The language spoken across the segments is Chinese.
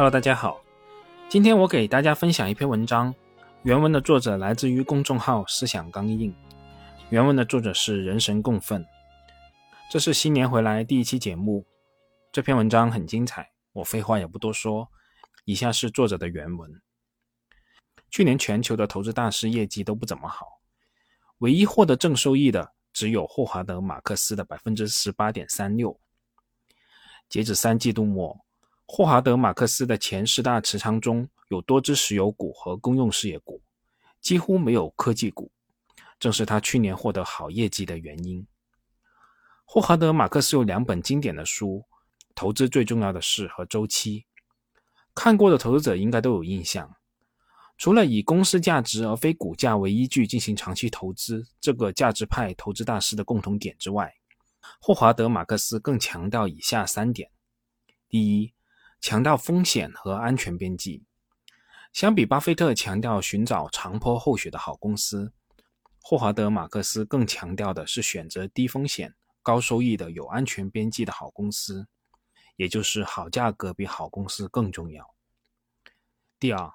Hello，大家好，今天我给大家分享一篇文章，原文的作者来自于公众号“思想刚硬”，原文的作者是人神共愤。这是新年回来第一期节目，这篇文章很精彩，我废话也不多说，以下是作者的原文。去年全球的投资大师业绩都不怎么好，唯一获得正收益的只有霍华德·马克思的百分之十八点三六。截止三季度末。霍华德·马克思的前十大持仓中有多只石油股和公用事业股，几乎没有科技股，正是他去年获得好业绩的原因。霍华德·马克思有两本经典的书，《投资最重要的事》和《周期》，看过的投资者应该都有印象。除了以公司价值而非股价为依据进行长期投资这个价值派投资大师的共同点之外，霍华德·马克思更强调以下三点：第一，强调风险和安全边际，相比巴菲特强调寻找长坡厚雪的好公司，霍华德·马克思更强调的是选择低风险、高收益的有安全边际的好公司，也就是好价格比好公司更重要。第二，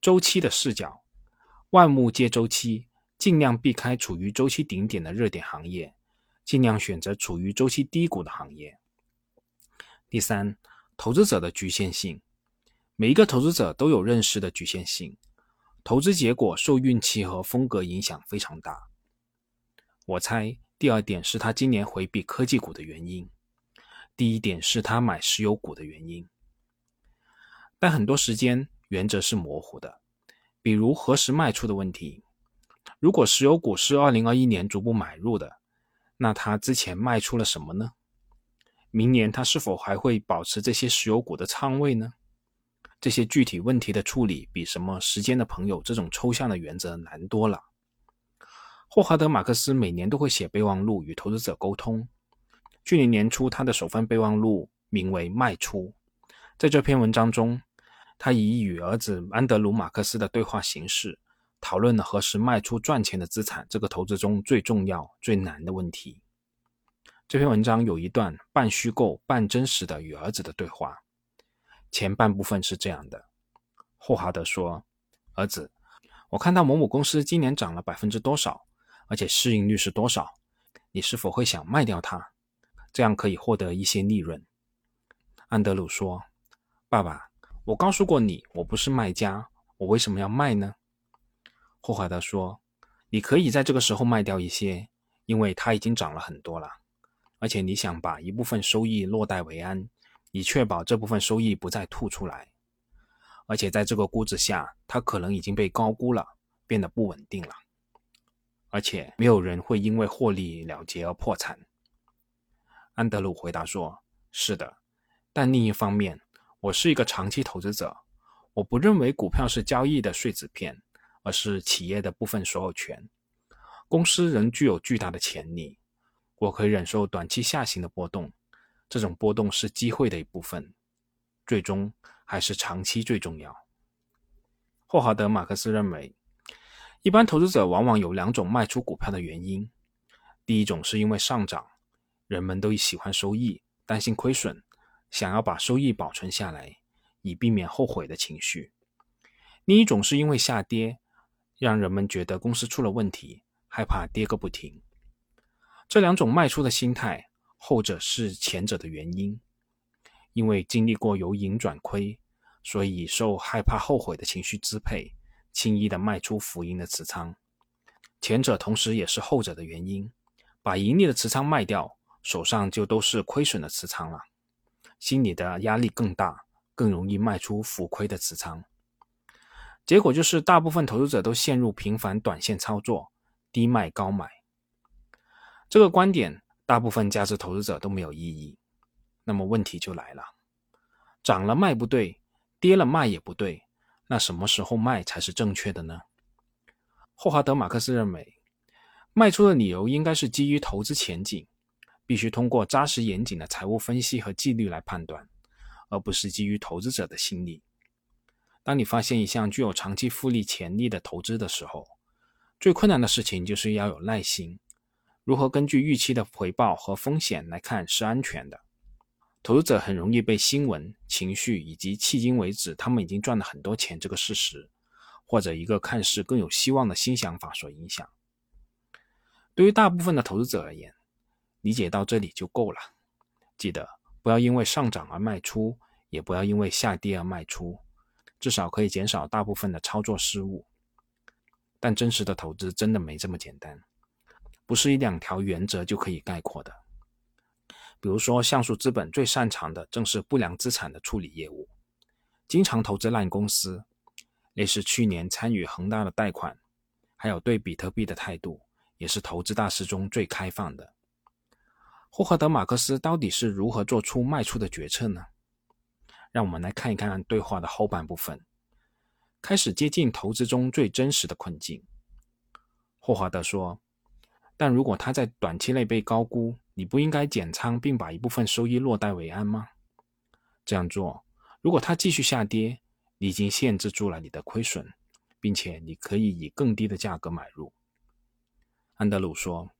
周期的视角，万物皆周期，尽量避开处于周期顶点的热点行业，尽量选择处于周期低谷的行业。第三。投资者的局限性，每一个投资者都有认识的局限性，投资结果受运气和风格影响非常大。我猜第二点是他今年回避科技股的原因，第一点是他买石油股的原因。但很多时间原则是模糊的，比如何时卖出的问题。如果石油股是二零二一年逐步买入的，那他之前卖出了什么呢？明年他是否还会保持这些石油股的仓位呢？这些具体问题的处理比什么时间的朋友这种抽象的原则难多了。霍华德·马克思每年都会写备忘录与投资者沟通。去年年初，他的首份备忘录名为《卖出》。在这篇文章中，他以与儿子安德鲁·马克思的对话形式，讨论了何时卖出赚钱的资产这个投资中最重要、最难的问题。这篇文章有一段半虚构半真实的与儿子的对话，前半部分是这样的：霍华德说，儿子，我看到某某公司今年涨了百分之多少，而且市盈率是多少，你是否会想卖掉它？这样可以获得一些利润。安德鲁说，爸爸，我告诉过你，我不是卖家，我为什么要卖呢？霍华德说，你可以在这个时候卖掉一些，因为它已经涨了很多了。而且你想把一部分收益落袋为安，以确保这部分收益不再吐出来。而且在这个估值下，它可能已经被高估了，变得不稳定了。而且没有人会因为获利了结而破产。安德鲁回答说：“是的，但另一方面，我是一个长期投资者，我不认为股票是交易的碎纸片，而是企业的部分所有权。公司仍具有巨大的潜力。”我可以忍受短期下行的波动，这种波动是机会的一部分，最终还是长期最重要。霍华德·马克思认为，一般投资者往往有两种卖出股票的原因：第一种是因为上涨，人们都喜欢收益，担心亏损，想要把收益保存下来，以避免后悔的情绪；另一种是因为下跌，让人们觉得公司出了问题，害怕跌个不停。这两种卖出的心态，后者是前者的原因，因为经历过由盈转亏，所以受害怕后悔的情绪支配，轻易的卖出浮盈的持仓；前者同时也是后者的原因，把盈利的持仓卖掉，手上就都是亏损的持仓了，心里的压力更大，更容易卖出浮亏的持仓。结果就是大部分投资者都陷入频繁短线操作，低卖高买。这个观点，大部分价值投资者都没有异议。那么问题就来了：涨了卖不对，跌了卖也不对，那什么时候卖才是正确的呢？霍华德·马克思认为，卖出的理由应该是基于投资前景，必须通过扎实严谨的财务分析和纪律来判断，而不是基于投资者的心理。当你发现一项具有长期复利潜力的投资的时候，最困难的事情就是要有耐心。如何根据预期的回报和风险来看是安全的？投资者很容易被新闻、情绪以及迄今为止他们已经赚了很多钱这个事实，或者一个看似更有希望的新想法所影响。对于大部分的投资者而言，理解到这里就够了。记得不要因为上涨而卖出，也不要因为下跌而卖出，至少可以减少大部分的操作失误。但真实的投资真的没这么简单，不是一两条原则就可以概括的。比如说，像素资本最擅长的正是不良资产的处理业务，经常投资烂公司，类似去年参与恒大的贷款，还有对比特币的态度。也是投资大师中最开放的。霍华德·马克思到底是如何做出卖出的决策呢？让我们来看一看对话的后半部分，开始接近投资中最真实的困境。霍华德说：“但如果它在短期内被高估，你不应该减仓并把一部分收益落袋为安吗？这样做，如果它继续下跌，你已经限制住了你的亏损，并且你可以以更低的价格买入。”安德鲁说：“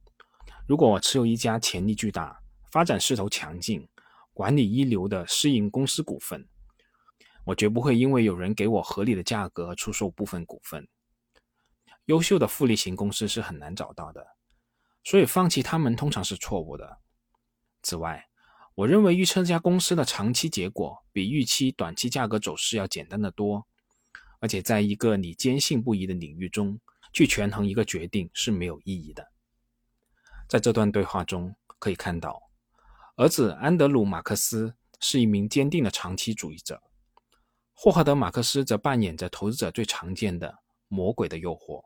如果我持有一家潜力巨大、发展势头强劲、管理一流的私营公司股份，我绝不会因为有人给我合理的价格出售部分股份。优秀的复利型公司是很难找到的，所以放弃他们通常是错误的。此外，我认为预测这家公司的长期结果比预期短期价格走势要简单的多，而且在一个你坚信不疑的领域中。”去权衡一个决定是没有意义的。在这段对话中可以看到，儿子安德鲁·马克思是一名坚定的长期主义者，霍华德·马克思则扮演着投资者最常见的魔鬼的诱惑。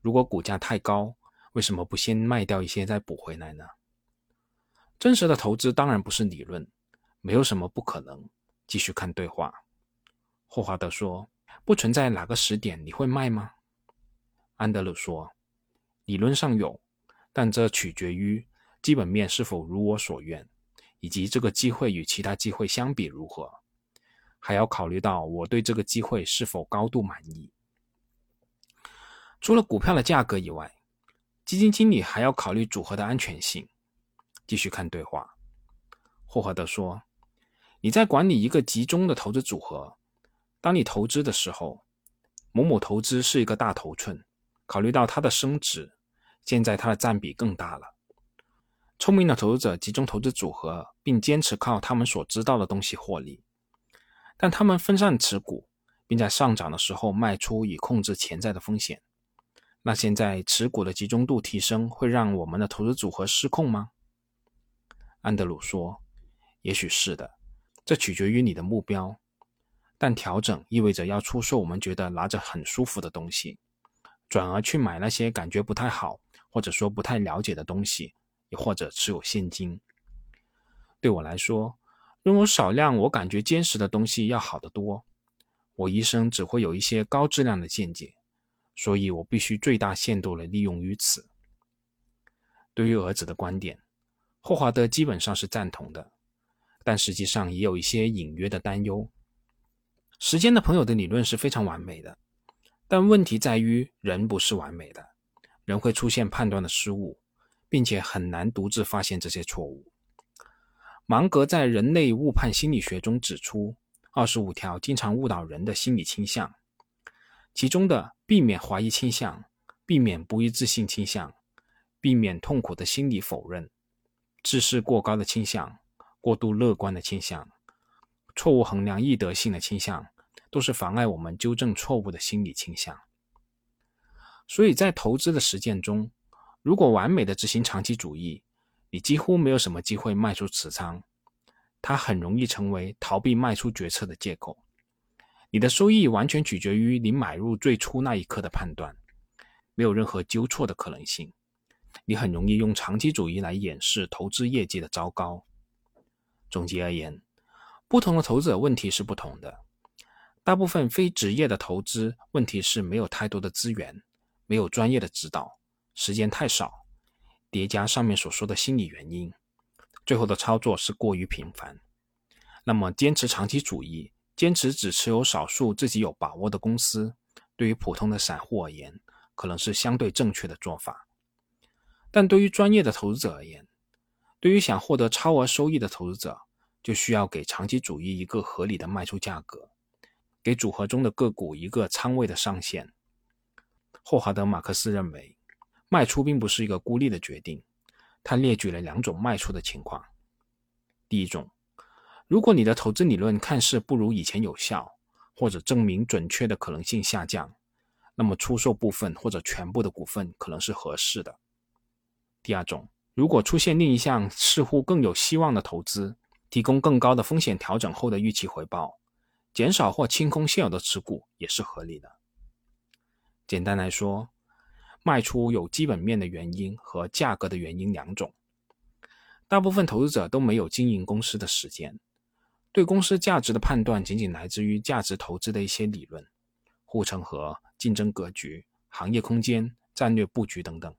如果股价太高，为什么不先卖掉一些再补回来呢？真实的投资当然不是理论，没有什么不可能。继续看对话，霍华德说：“不存在哪个时点你会卖吗？”安德鲁说：“理论上有，但这取决于基本面是否如我所愿，以及这个机会与其他机会相比如何，还要考虑到我对这个机会是否高度满意。除了股票的价格以外，基金经理还要考虑组合的安全性。”继续看对话，霍华德说：“你在管理一个集中的投资组合，当你投资的时候，某某投资是一个大头寸。”考虑到它的升值，现在它的占比更大了。聪明的投资者集中投资组合，并坚持靠他们所知道的东西获利，但他们分散持股，并在上涨的时候卖出以控制潜在的风险。那现在持股的集中度提升会让我们的投资组合失控吗？安德鲁说：“也许是的，这取决于你的目标。但调整意味着要出售我们觉得拿着很舒服的东西。”转而去买那些感觉不太好，或者说不太了解的东西，也或者持有现金。对我来说，拥有少量我感觉坚实的东西要好得多。我一生只会有一些高质量的见解，所以我必须最大限度地利用于此。对于儿子的观点，霍华德基本上是赞同的，但实际上也有一些隐约的担忧。时间的朋友的理论是非常完美的。但问题在于，人不是完美的，人会出现判断的失误，并且很难独自发现这些错误。芒格在《人类误判心理学》中指出，二十五条经常误导人的心理倾向，其中的避免怀疑倾向、避免不一致性倾向、避免痛苦的心理否认、自视过高的倾向、过度乐观的倾向、错误衡量易得性的倾向。都是妨碍我们纠正错误的心理倾向。所以在投资的实践中，如果完美的执行长期主义，你几乎没有什么机会卖出持仓，它很容易成为逃避卖出决策的借口。你的收益完全取决于你买入最初那一刻的判断，没有任何纠错的可能性。你很容易用长期主义来掩饰投资业绩的糟糕。总结而言，不同的投资者问题是不同的。大部分非职业的投资问题是没有太多的资源，没有专业的指导，时间太少，叠加上面所说的心理原因，最后的操作是过于频繁。那么，坚持长期主义，坚持只持有少数自己有把握的公司，对于普通的散户而言，可能是相对正确的做法。但对于专业的投资者而言，对于想获得超额收益的投资者，就需要给长期主义一个合理的卖出价格，给组合中的个股一个仓位的上限。霍华德·马克思认为，卖出并不是一个孤立的决定。他列举了两种卖出的情况。第一种，如果你的投资理论看似不如以前有效，或者证明准确的可能性下降，那么出售部分或者全部的股份可能是合适的。第二种，如果出现另一项似乎更有希望的投资，提供更高的风险调整后的预期回报，减少或清空现有的持股也是合理的。简单来说，卖出有基本面的原因和价格的原因两种。大部分投资者都没有经营公司的时间。对公司价值的判断仅仅来自于价值投资的一些理论，护城河、竞争格局、行业空间、战略布局等等。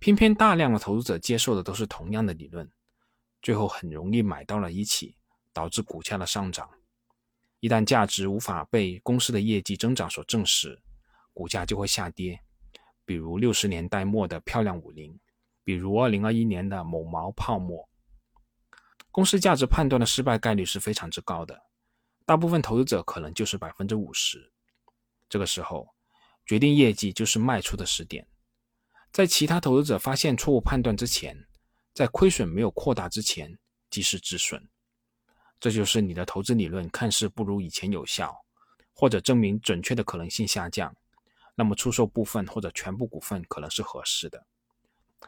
偏偏大量的投资者接受的都是同样的理论，最后很容易买到了一起，导致股价的上涨。一旦价值无法被公司的业绩增长所证实，股价就会下跌。比如六十年代末的漂亮五零，比如二零二一年的某毛泡沫。公司价值判断的失败概率是非常之高的，大部分投资者可能就是百分之五十。这个时候，决定业绩就是卖出的时点。在其他投资者发现错误判断之前，在亏损没有扩大之前，及时止损。这就是你的投资理论看似不如以前有效，或者证明准确的可能性下降，那么出售部分或者全部股份可能是合适的。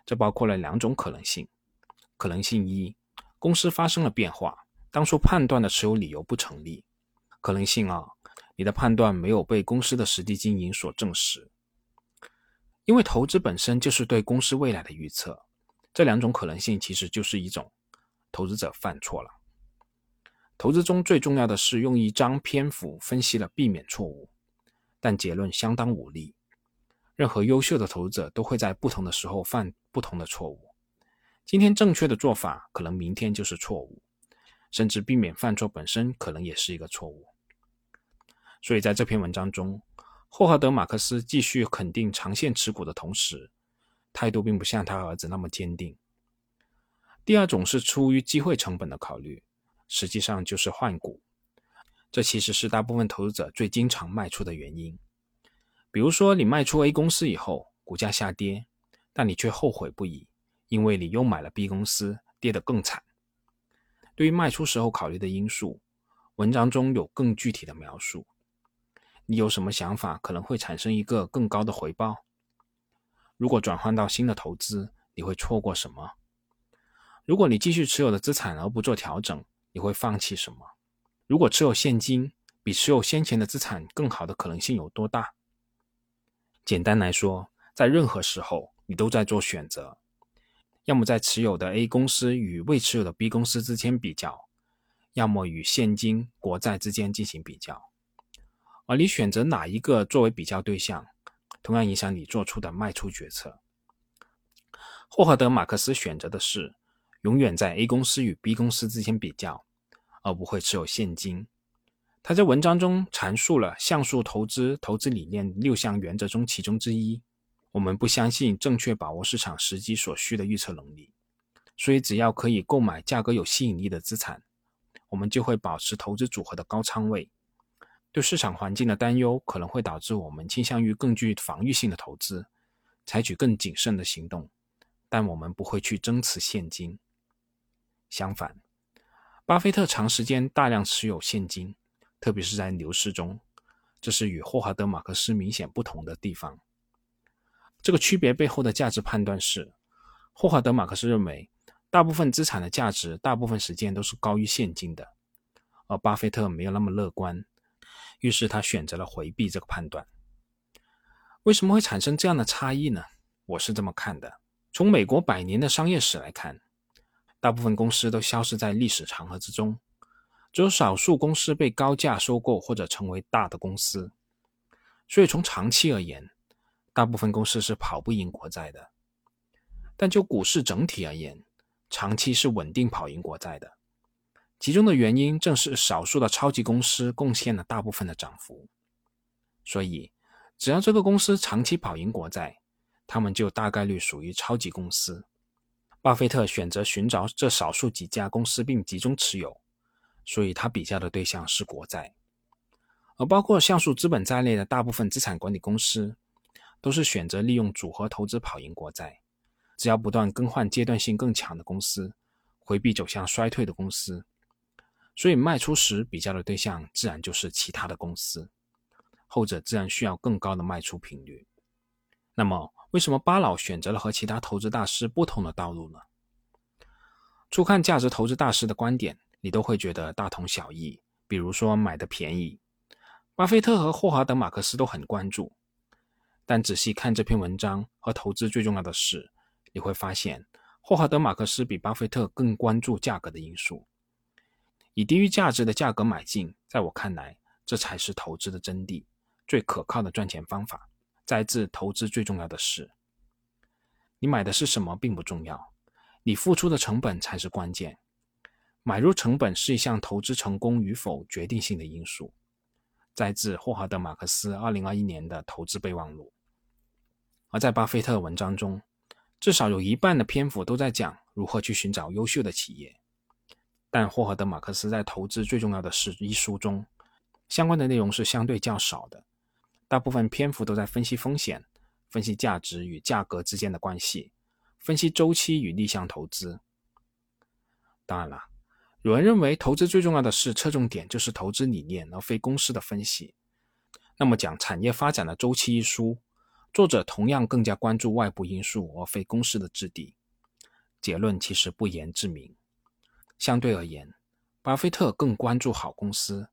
这包括了两种可能性：可能性一。公司发生了变化，当初判断的持有理由不成立。可能性啊，你的判断没有被公司的实际经营所证实。因为投资本身就是对公司未来的预测，这两种可能性其实就是一种投资者犯错了。投资中最重要的是用一张篇幅分析了避免错误，但结论相当无力。任何优秀的投资者都会在不同的时候犯不同的错误。今天正确的做法，可能明天就是错误，甚至避免犯错本身可能也是一个错误。所以在这篇文章中，霍华德·马克思继续肯定长线持股的同时，态度并不像他儿子那么坚定。第二种是出于机会成本的考虑，实际上就是换股。这其实是大部分投资者最经常卖出的原因。比如说，你卖出 A 公司以后，股价下跌，但你却后悔不已。因为你又买了 B 公司，跌得更惨。对于卖出时候考虑的因素，文章中有更具体的描述。你有什么想法可能会产生一个更高的回报？如果转换到新的投资，你会错过什么？如果你继续持有的资产而不做调整，你会放弃什么？如果持有现金比持有先前的资产更好的可能性有多大？简单来说，在任何时候，你都在做选择。要么在持有的 A 公司与未持有的 B 公司之间比较，要么与现金、国债之间进行比较。而你选择哪一个作为比较对象，同样影响你做出的卖出决策。霍华德·马克思选择的是永远在 A 公司与 B 公司之间比较，而不会持有现金。他在文章中阐述了像素投资投资理念六项原则中其中之一。我们不相信正确把握市场时机所需的预测能力，所以只要可以购买价格有吸引力的资产，我们就会保持投资组合的高仓位。对市场环境的担忧可能会导致我们倾向于更具防御性的投资，采取更谨慎的行动，但我们不会去增持现金。相反，巴菲特长时间大量持有现金，特别是在牛市中，这是与霍华德·马克思明显不同的地方。这个区别背后的价值判断是，霍华德·马克思认为，大部分资产的价值大部分时间都是高于现金的，而巴菲特没有那么乐观，于是他选择了回避这个判断。为什么会产生这样的差异呢？我是这么看的：从美国百年的商业史来看，大部分公司都消失在历史长河之中，只有少数公司被高价收购或者成为大的公司。所以从长期而言，大部分公司是跑不赢国债的，但就股市整体而言，长期是稳定跑赢国债的。其中的原因正是少数的超级公司贡献了大部分的涨幅。所以，只要这个公司长期跑赢国债，他们就大概率属于超级公司。巴菲特选择寻找这少数几家公司并集中持有，所以他比较的对象是国债。而包括像素资本在内的大部分资产管理公司，都是选择利用组合投资跑赢国债。只要不断更换阶段性更强的公司，回避走向衰退的公司，所以卖出时比较的对象自然就是其他的公司，后者自然需要更高的卖出频率。那么，为什么巴老选择了和其他投资大师不同的道路呢？初看价值投资大师的观点，你都会觉得大同小异，比如说买的便宜。巴菲特和霍华德·马克思都很关注，但仔细看这篇文章和投资最重要的事，你会发现霍华德·马克思比巴菲特更关注价格的因素。以低于价值的价格买进，在我看来，这才是投资的真谛，最可靠的赚钱方法。再自投资最重要的是，你买的是什么并不重要，你付出的成本才是关键。买入成本是一项投资成功与否决定性的因素。摘自霍华德·马克思二零二一年的投资备忘录。而在巴菲特文章中，至少有一半的篇幅都在讲如何去寻找优秀的企业。但霍华德·马克思在《投资最重要的是》一书中，相关的内容是相对较少的，大部分篇幅都在分析风险、分析价值与价格之间的关系、分析周期与逆向投资。当然了。有人认为，投资最重要的是侧重点就是投资理念，而非公司的分析。那么，讲产业发展的周期一书，作者同样更加关注外部因素，而非公司的质地。结论其实不言自明。相对而言，巴菲特更关注好公司，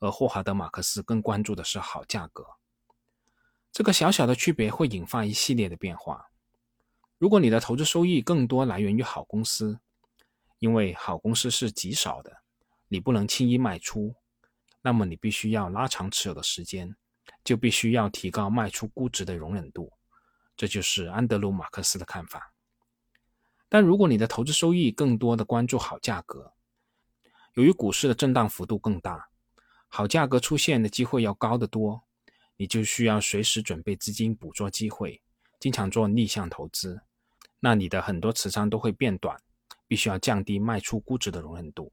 而霍华德·马克思更关注的是好价格。这个小小的区别会引发一系列的变化。如果你的投资收益更多来源于好公司，因为好公司是极少的，你不能轻易卖出，那么你必须要拉长持有的时间，就必须要提高卖出估值的容忍度。这就是安德鲁·马克思的看法。但如果你的投资收益更多的关注好价格，由于股市的震荡幅度更大，好价格出现的机会要高得多，你就需要随时准备资金捕捉机会，经常做逆向投资，那你的很多持仓都会变短。必须要降低卖出估值的容忍度。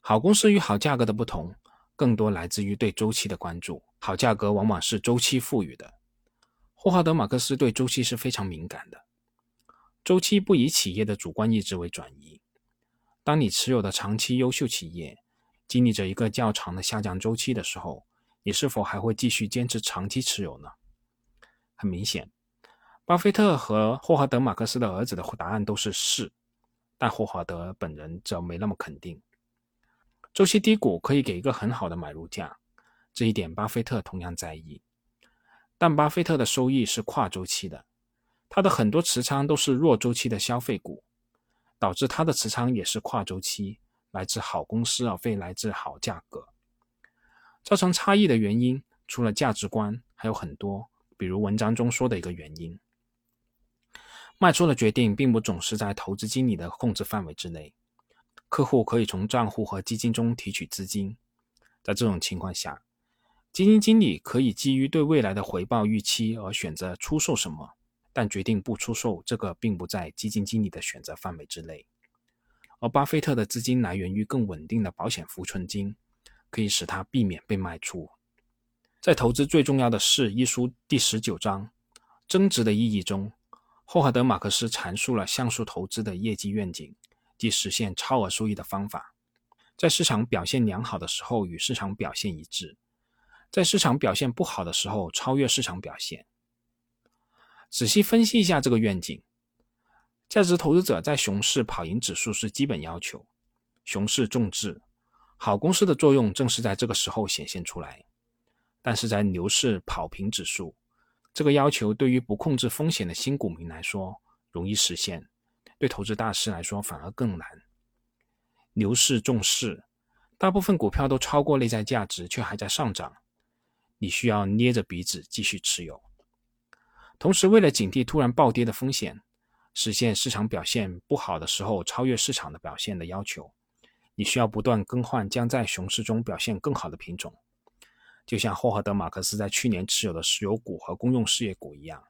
好公司与好价格的不同，更多来自于对周期的关注。好价格往往是周期赋予的。霍华德·马克思对周期是非常敏感的。周期不以企业的主观意志为转移。当你持有的长期优秀企业经历着一个较长的下降周期的时候，你是否还会继续坚持长期持有呢？很明显，巴菲特和霍华德·马克思的儿子的答案都是是。但霍华德本人则没那么肯定。周期低谷可以给一个很好的买入价，这一点巴菲特同样在意。但巴菲特的收益是跨周期的，他的很多持仓都是弱周期的消费股，导致他的持仓也是跨周期，来自好公司而非来自好价格。造成差异的原因除了价值观，还有很多，比如文章中说的一个原因。卖出的决定并不总是在投资经理的控制范围之内，客户可以从账户和基金中提取资金。在这种情况下，基金经理可以基于对未来的回报预期而选择出售什么，但决定不出售这个并不在基金经理的选择范围之内。而巴菲特的资金来源于更稳定的保险浮存金，可以使他避免被卖出。在投资最重要的是一书第十九章增值的意义中。霍华德·马克思阐述了像素投资的业绩愿景即实现超额收益的方法，在市场表现良好的时候与市场表现一致，在市场表现不好的时候超越市场表现。仔细分析一下这个愿景，价值投资者在熊市跑赢指数是基本要求，熊市重质，好公司的作用正是在这个时候显现出来，但是在牛市跑平指数。这个要求对于不控制风险的新股民来说容易实现，对投资大师来说反而更难。牛市重势，大部分股票都超过内在价值，却还在上涨，你需要捏着鼻子继续持有。同时，为了警惕突然暴跌的风险，实现市场表现不好的时候超越市场的表现的要求，你需要不断更换将在熊市中表现更好的品种。就像霍华德·马克思在去年持有的石油股和公用事业股一样，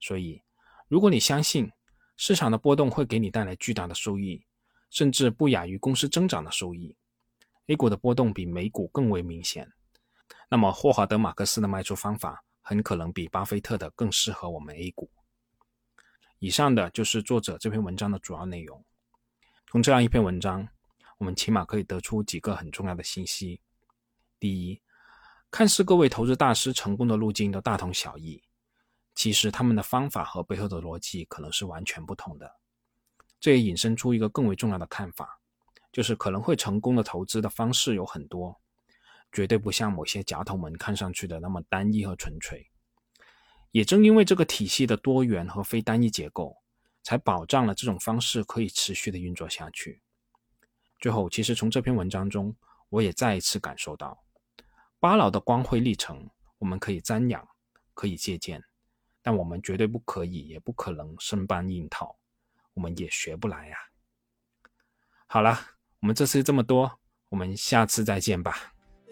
所以，如果你相信市场的波动会给你带来巨大的收益，甚至不亚于公司增长的收益。A 股的波动比美股更为明显，那么霍华德·马克思的卖出方法很可能比巴菲特的更适合我们 A 股。以上的就是作者这篇文章的主要内容。从这样一篇文章，我们起码可以得出几个很重要的信息：第一，看似各位投资大师成功的路径都大同小异。其实他们的方法和背后的逻辑可能是完全不同的，这也引申出一个更为重要的看法，就是可能会成功的投资的方式有很多，绝对不像某些夹头们看上去的那么单一和纯粹。也正因为这个体系的多元和非单一结构，才保障了这种方式可以持续的运作下去。最后，其实从这篇文章中，我也再一次感受到，巴老的光辉历程，我们可以瞻仰，可以借鉴。但我们绝对不可以，也不可能生搬硬套，我们也学不来呀。好了，我们这次这么多，我们下次再见吧。